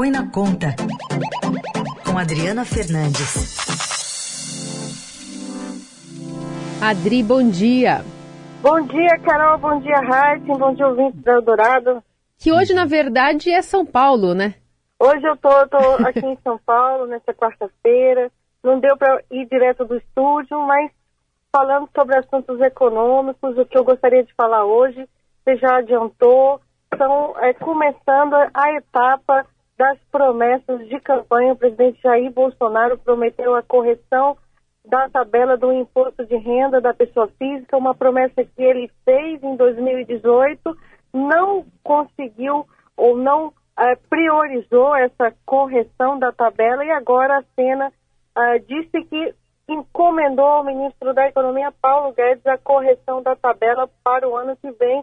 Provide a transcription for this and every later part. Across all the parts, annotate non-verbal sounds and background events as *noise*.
Põe na Conta, com Adriana Fernandes. Adri, bom dia. Bom dia, Carol. Bom dia, Raíssa. Bom dia, ouvintes da Eldorado. Que hoje, na verdade, é São Paulo, né? Hoje eu tô, tô aqui em São Paulo, nessa quarta-feira. Não deu para ir direto do estúdio, mas falando sobre assuntos econômicos, o que eu gostaria de falar hoje, você já adiantou, estão é, começando a etapa das promessas de campanha. O presidente Jair Bolsonaro prometeu a correção da tabela do imposto de renda da pessoa física, uma promessa que ele fez em 2018, não conseguiu ou não é, priorizou essa correção da tabela e agora a Sena é, disse que encomendou ao ministro da Economia, Paulo Guedes, a correção da tabela para o ano que vem.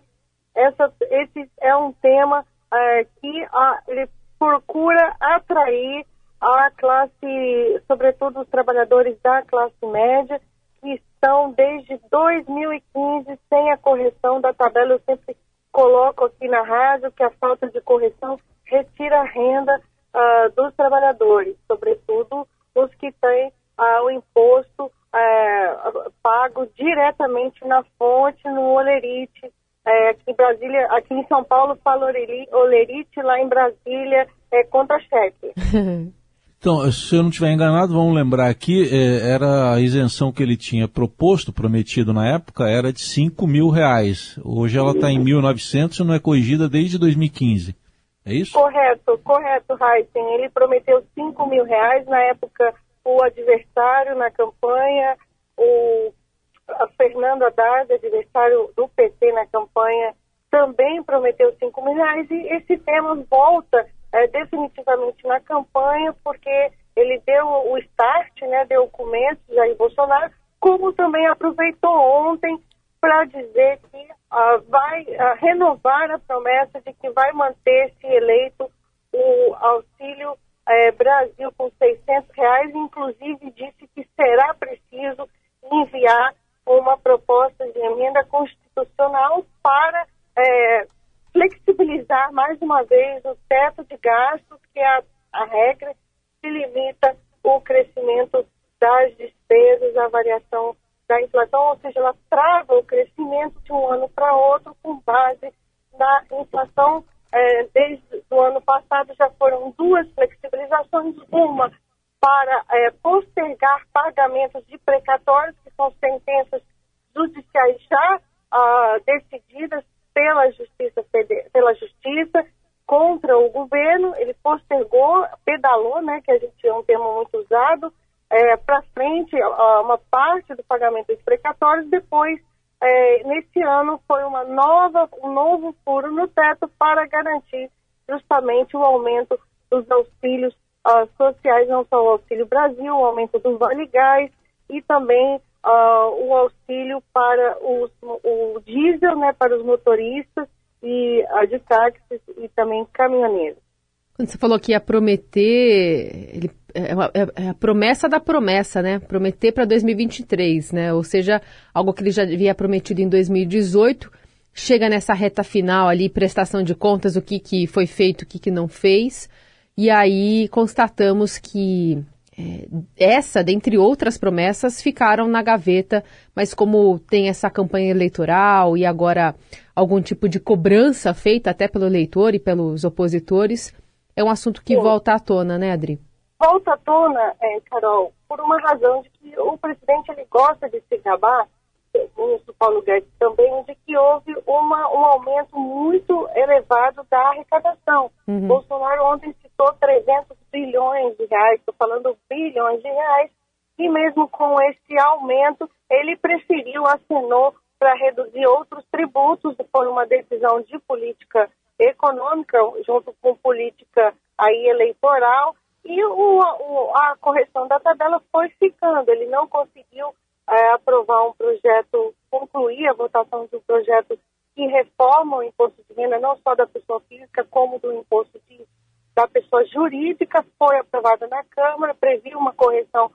Essa, esse é um tema é, que a, ele procura atrair a classe, sobretudo os trabalhadores da classe média, que estão desde 2015 sem a correção da tabela. Eu sempre coloco aqui na rádio que a falta de correção retira a renda uh, dos trabalhadores, sobretudo os que têm uh, o imposto uh, pago diretamente na fonte, no olerite. É, aqui em Brasília, aqui em São Paulo fala olerite, lá em Brasília é contra-cheque. *laughs* Então, se eu não estiver enganado, vamos lembrar aqui, é, era a isenção que ele tinha proposto, prometido na época, era de 5 mil reais. Hoje ela está em 1.900 e não é corrigida desde 2015. É isso? Correto, correto, Heisen. Ele prometeu 5 mil reais na época, o adversário na campanha, o Fernando Haddad, adversário do PT na campanha, também prometeu 5 mil reais e esse tema volta é, definitivamente na campanha, porque ele deu o start, né, deu o começo, Jair Bolsonaro, como também aproveitou ontem para dizer que uh, vai uh, renovar a promessa de que vai manter-se eleito o Auxílio uh, Brasil com 600 reais, inclusive disse que será preciso enviar uma proposta de emenda constitucional para eh, flexibilizar mais uma vez o teto de gastos, que é a, a regra que limita o crescimento das despesas, a variação da inflação, ou seja, ela trava o crescimento de um ano para outro com base na inflação. É, desde o ano passado já foram duas flexibilizações, uma para é, postergar pagamentos de precatórios, que são sentenças judiciais já ah, decididas pela justiça, pela justiça contra o governo, ele postergou, pedalou, né, que a gente é um termo muito usado, é, para frente uma parte do pagamento dos precatórios, depois, é, nesse ano, foi uma nova, um novo furo no teto para garantir justamente o aumento dos auxílios uh, sociais, não só o Auxílio Brasil, o aumento do Vale Gás e também uh, o auxílio para os, o diesel, né, para os motoristas e uh, de táxis e também caminhoneiros. Quando você falou que ia prometer, ele, é, é, é, a promessa da promessa, né? Prometer para 2023, né? Ou seja, algo que ele já havia prometido em 2018, chega nessa reta final ali, prestação de contas, o que, que foi feito, o que, que não fez, e aí constatamos que é, essa, dentre outras promessas, ficaram na gaveta, mas como tem essa campanha eleitoral e agora algum tipo de cobrança feita até pelo eleitor e pelos opositores, é um assunto que Sim. volta à tona, né, Adri? Volta à tona, é, Carol, por uma razão de que o presidente ele gosta de se gabar, o ministro Paulo Guedes também, de que houve uma, um aumento muito elevado da arrecadação. Uhum. Bolsonaro ontem citou 300 bilhões de reais, estou falando bilhões de reais, e mesmo com esse aumento, ele preferiu, assinou para reduzir outros tributos, foi uma decisão de política econômica, junto com política aí eleitoral, e o, o, a correção da tabela foi ficando. Ele não conseguiu é, aprovar um projeto, concluir a votação de um projeto que reforma o imposto de renda, não só da pessoa física, como do imposto de, da pessoa jurídica. Foi aprovada na Câmara, previu uma correção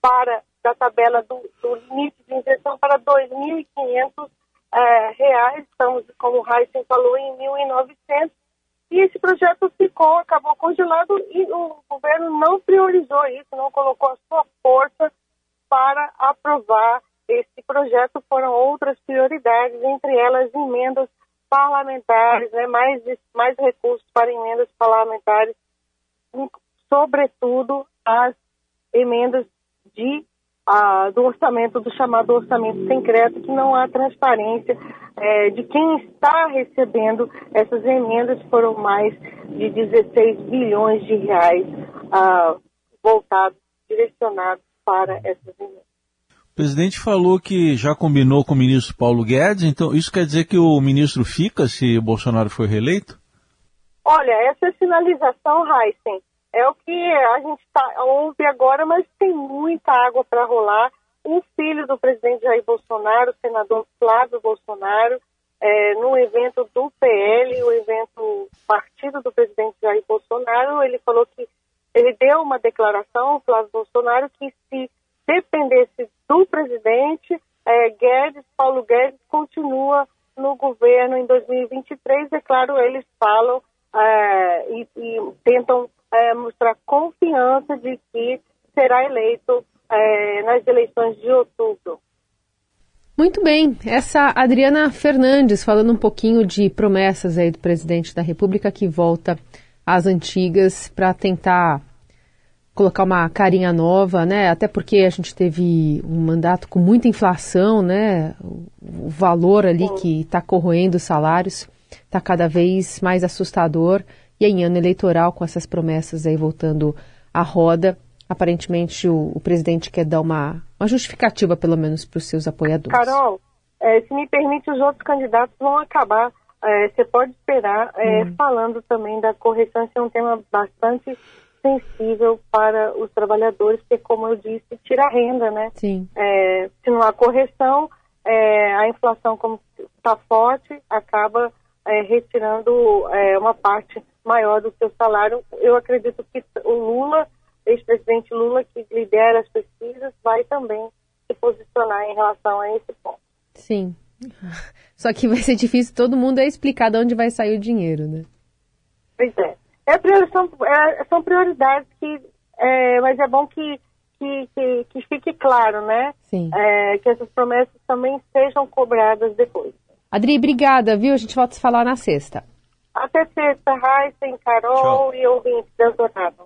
para da tabela do, do limite de injeção para 2.500 é, reais, estamos, como o Heisen falou, em 1.900, e esse projeto ficou, acabou congelado e o governo não priorizou isso, não colocou a sua força para aprovar esse projeto. Foram outras prioridades, entre elas emendas parlamentares, né, mais, mais recursos para emendas parlamentares, sobretudo as emendas de do orçamento, do chamado orçamento secreto, que não há transparência é, de quem está recebendo essas emendas, foram mais de 16 bilhões de reais ah, voltados, direcionados para essas emendas. O presidente falou que já combinou com o ministro Paulo Guedes, então isso quer dizer que o ministro fica se Bolsonaro for reeleito? Olha, essa sinalização, Heisen, é o que a gente tá, ouve agora, mas tem muita água para rolar. O filho do presidente Jair Bolsonaro, o senador Flávio Bolsonaro, é, no evento do PL, o evento partido do presidente Jair Bolsonaro, ele falou que ele deu uma declaração, Flávio Bolsonaro, que se dependesse do presidente, é, Guedes, Paulo Guedes, continua no governo em 2023. É claro, eles falam é, e, e tentam é, mostrar confiança de que será eleito é, nas eleições de outubro. Muito bem, essa Adriana Fernandes falando um pouquinho de promessas aí do presidente da República que volta às antigas para tentar colocar uma carinha nova, né? Até porque a gente teve um mandato com muita inflação, né? O valor ali que está corroendo os salários está cada vez mais assustador. E em ano eleitoral, com essas promessas aí voltando à roda, aparentemente o, o presidente quer dar uma, uma justificativa, pelo menos, para os seus apoiadores. Carol, é, se me permite, os outros candidatos vão acabar. É, você pode esperar, é, hum. falando também da correção, esse é um tema bastante sensível para os trabalhadores, porque, como eu disse, tira renda, né? Sim. É, se não há correção, é, a inflação, como está forte, acaba é, retirando é, uma parte maior do seu salário. Eu acredito que o Lula, ex-presidente Lula, que lidera as pesquisas, vai também se posicionar em relação a esse ponto. Sim. *laughs* Só que vai ser difícil todo mundo é explicar de onde vai sair o dinheiro, né? Pois é. É são, é, são prioridades que. É, mas é bom que, que, que, que, fique claro, né? Sim. É, que essas promessas também sejam cobradas depois. Adri, obrigada, viu? A gente volta a se falar na sexta. Até sexta, Raíssa, Carol Tchau. e ouvintes da Jornada.